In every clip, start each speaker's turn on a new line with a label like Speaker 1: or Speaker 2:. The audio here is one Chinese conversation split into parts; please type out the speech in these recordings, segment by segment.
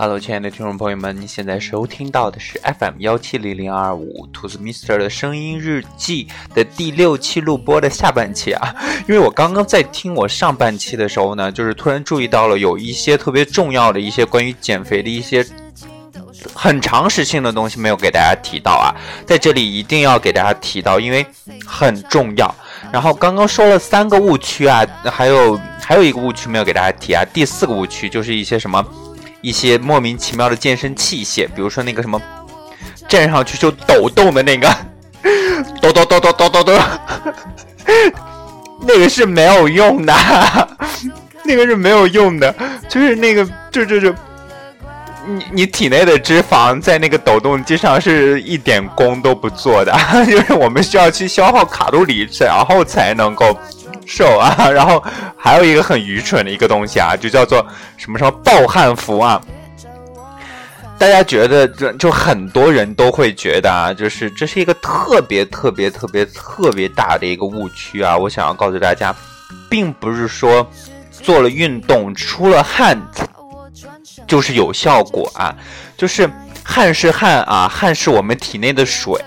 Speaker 1: Hello，亲爱的听众朋友们，你现在收听到的是 FM 幺七零零二五兔子 Mister 的声音日记的第六期录播的下半期啊。因为我刚刚在听我上半期的时候呢，就是突然注意到了有一些特别重要的一些关于减肥的一些很常识性的东西没有给大家提到啊，在这里一定要给大家提到，因为很重要。然后刚刚说了三个误区啊，还有还有一个误区没有给大家提啊，第四个误区就是一些什么。一些莫名其妙的健身器械，比如说那个什么站上去就抖动的那个，抖抖抖抖抖抖抖，那个是没有用的，那个是没有用的，就是那个就就就，你你体内的脂肪在那个抖动机上是一点功都不做的，就是我们需要去消耗卡路里，然后才能够。瘦啊，然后还有一个很愚蠢的一个东西啊，就叫做什么什么暴汗服啊。大家觉得，就就很多人都会觉得啊，就是这是一个特别特别特别特别大的一个误区啊。我想要告诉大家，并不是说做了运动出了汗就是有效果啊，就是汗是汗啊，汗是我们体内的水。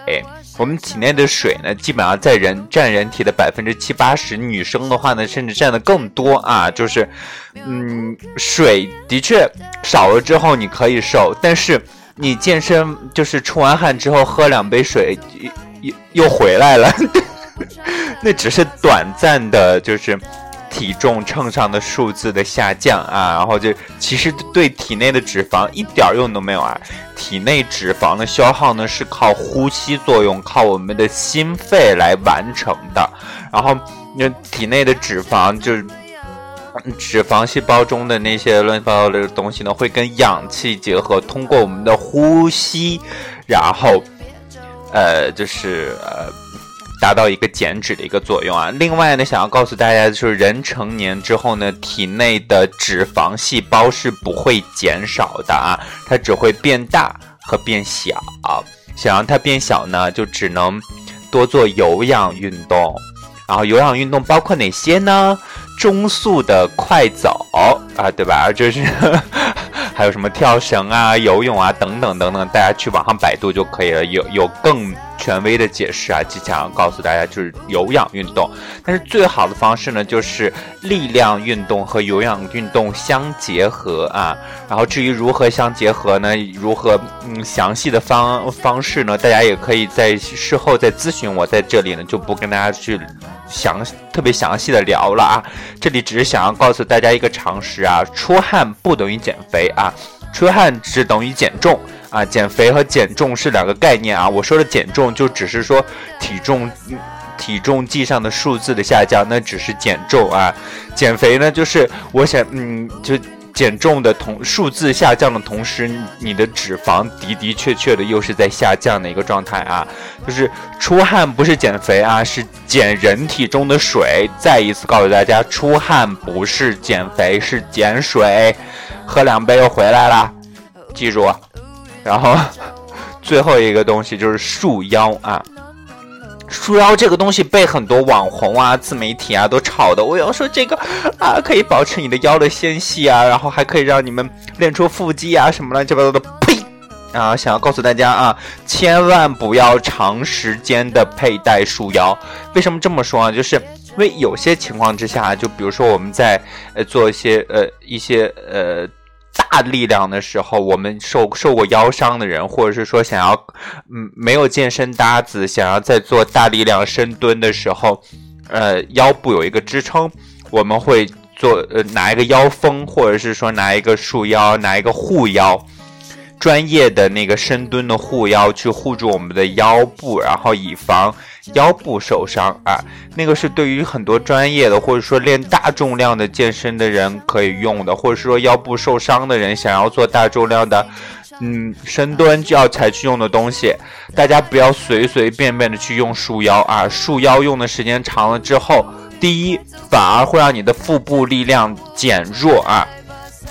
Speaker 1: 我们体内的水呢，基本上在人占人体的百分之七八十，女生的话呢，甚至占的更多啊。就是，嗯，水的确少了之后你可以瘦，但是你健身就是出完汗之后喝两杯水又又回来了，那只是短暂的，就是。体重秤上的数字的下降啊，然后就其实对体内的脂肪一点用都没有啊。体内脂肪的消耗呢是靠呼吸作用，靠我们的心肺来完成的。然后那体内的脂肪就是脂肪细胞中的那些乱七八糟的东西呢，会跟氧气结合，通过我们的呼吸，然后呃就是呃。达到一个减脂的一个作用啊。另外呢，想要告诉大家的就是，人成年之后呢，体内的脂肪细胞是不会减少的啊，它只会变大和变小。想让它变小呢，就只能多做有氧运动。然后有氧运动包括哪些呢？中速的快走啊，对吧？就是 还有什么跳绳啊、游泳啊等等等等，大家去网上百度就可以了，有有更。权威的解释啊，即将要告诉大家，就是有氧运动。但是最好的方式呢，就是力量运动和有氧运动相结合啊。然后至于如何相结合呢？如何嗯详细的方方式呢？大家也可以在事后再咨询我，在这里呢就不跟大家去详特别详细的聊了啊。这里只是想要告诉大家一个常识啊，出汗不等于减肥啊，出汗只等于减重。啊，减肥和减重是两个概念啊！我说的减重就只是说体重，体重计上的数字的下降，那只是减重啊。减肥呢，就是我想，嗯，就减重的同数字下降的同时，你的脂肪的的确确的又是在下降的一个状态啊。就是出汗不是减肥啊，是减人体中的水。再一次告诉大家，出汗不是减肥，是减水。喝两杯又回来了，记住。然后，最后一个东西就是束腰啊，束腰这个东西被很多网红啊、自媒体啊都炒的。我要说这个啊，可以保持你的腰的纤细啊，然后还可以让你们练出腹肌啊，什么乱七八糟的。呸！啊，想要告诉大家啊，千万不要长时间的佩戴束腰。为什么这么说啊？就是因为有些情况之下，就比如说我们在呃做一些呃一些呃。大力量的时候，我们受受过腰伤的人，或者是说想要，嗯，没有健身搭子，想要在做大力量深蹲的时候，呃，腰部有一个支撑，我们会做呃拿一个腰封，或者是说拿一个束腰，拿一个护腰。专业的那个深蹲的护腰去护住我们的腰部，然后以防腰部受伤啊。那个是对于很多专业的或者说练大重量的健身的人可以用的，或者说腰部受伤的人想要做大重量的，嗯，深蹲就要采取用的东西。大家不要随随便便的去用束腰啊，束腰用的时间长了之后，第一反而会让你的腹部力量减弱啊。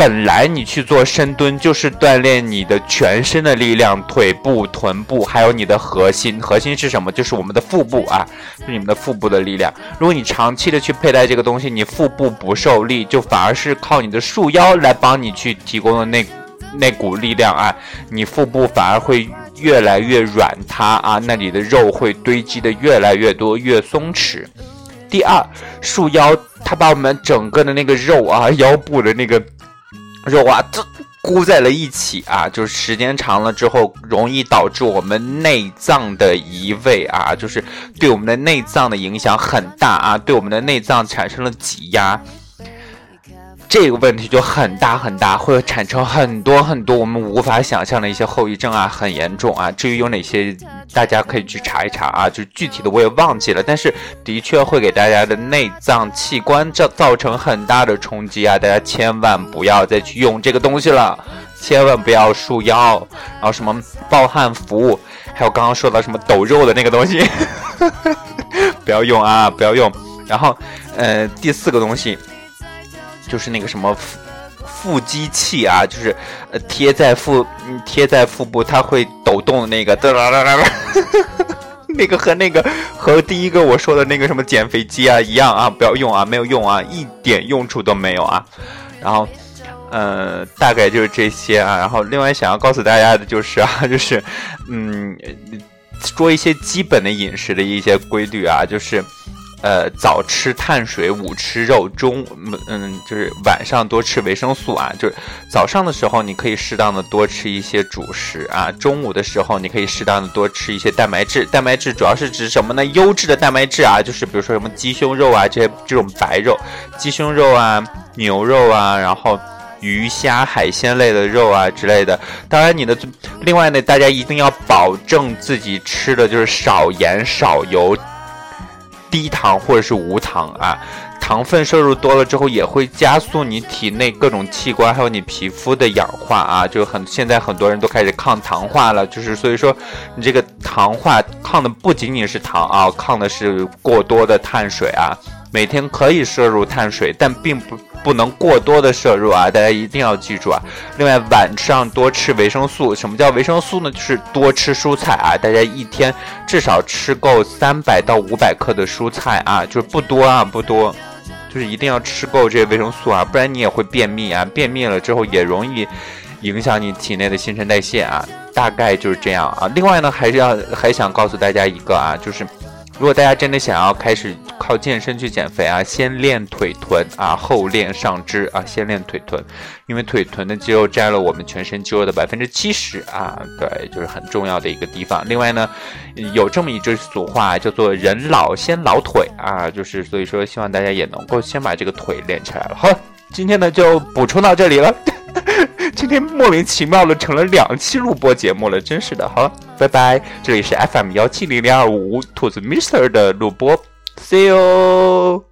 Speaker 1: 本来你去做深蹲就是锻炼你的全身的力量，腿部、臀部，还有你的核心。核心是什么？就是我们的腹部啊，是你们的腹部的力量。如果你长期的去佩戴这个东西，你腹部不受力，就反而是靠你的束腰来帮你去提供的那那股力量啊，你腹部反而会越来越软塌啊，那里的肉会堆积的越来越多，越松弛。第二，束腰，它把我们整个的那个肉啊，腰部的那个肉啊，这箍在了一起啊，就是时间长了之后，容易导致我们内脏的移位啊，就是对我们的内脏的影响很大啊，对我们的内脏产生了挤压。这个问题就很大很大，会产生很多很多我们无法想象的一些后遗症啊，很严重啊。至于有哪些，大家可以去查一查啊。就具体的我也忘记了，但是的确会给大家的内脏器官造造成很大的冲击啊。大家千万不要再去用这个东西了，千万不要束腰，然后什么暴汗服，还有刚刚说到什么抖肉的那个东西，不要用啊，不要用。然后，呃，第四个东西。就是那个什么腹腹肌器啊，就是呃贴在腹贴在腹部，它会抖动的那个，哒啦啦啦啦，那个和那个和第一个我说的那个什么减肥机啊一样啊，不要用啊，没有用啊，一点用处都没有啊。然后，呃，大概就是这些啊。然后，另外想要告诉大家的就是啊，就是嗯，说一些基本的饮食的一些规律啊，就是。呃，早吃碳水，午吃肉，中嗯，就是晚上多吃维生素啊。就是早上的时候，你可以适当的多吃一些主食啊。中午的时候，你可以适当的多吃一些蛋白质。蛋白质主要是指什么呢？优质的蛋白质啊，就是比如说什么鸡胸肉啊，这些这种白肉，鸡胸肉啊，牛肉啊，然后鱼虾海鲜类的肉啊之类的。当然，你的另外呢，大家一定要保证自己吃的就是少盐少油。低糖或者是无糖啊，糖分摄入多了之后，也会加速你体内各种器官还有你皮肤的氧化啊，就很现在很多人都开始抗糖化了，就是所以说你这个糖化抗的不仅仅是糖啊，抗的是过多的碳水啊，每天可以摄入碳水，但并不。不能过多的摄入啊，大家一定要记住啊。另外，晚上多吃维生素。什么叫维生素呢？就是多吃蔬菜啊。大家一天至少吃够三百到五百克的蔬菜啊，就是不多啊，不多，就是一定要吃够这些维生素啊，不然你也会便秘啊。便秘了之后也容易影响你体内的新陈代谢啊。大概就是这样啊。另外呢，还是要还想告诉大家一个啊，就是。如果大家真的想要开始靠健身去减肥啊，先练腿臀啊，后练上肢啊，先练腿臀，因为腿臀的肌肉占了我们全身肌肉的百分之七十啊，对，就是很重要的一个地方。另外呢，有这么一句俗话叫做“人老先老腿”啊，就是所以说希望大家也能够先把这个腿练起来了。好了，今天呢就补充到这里了。今天莫名其妙的成了两期录播节目了，真是的。好了，拜拜，这里是 FM 幺七零零二五兔子 Mister 的录播，See you。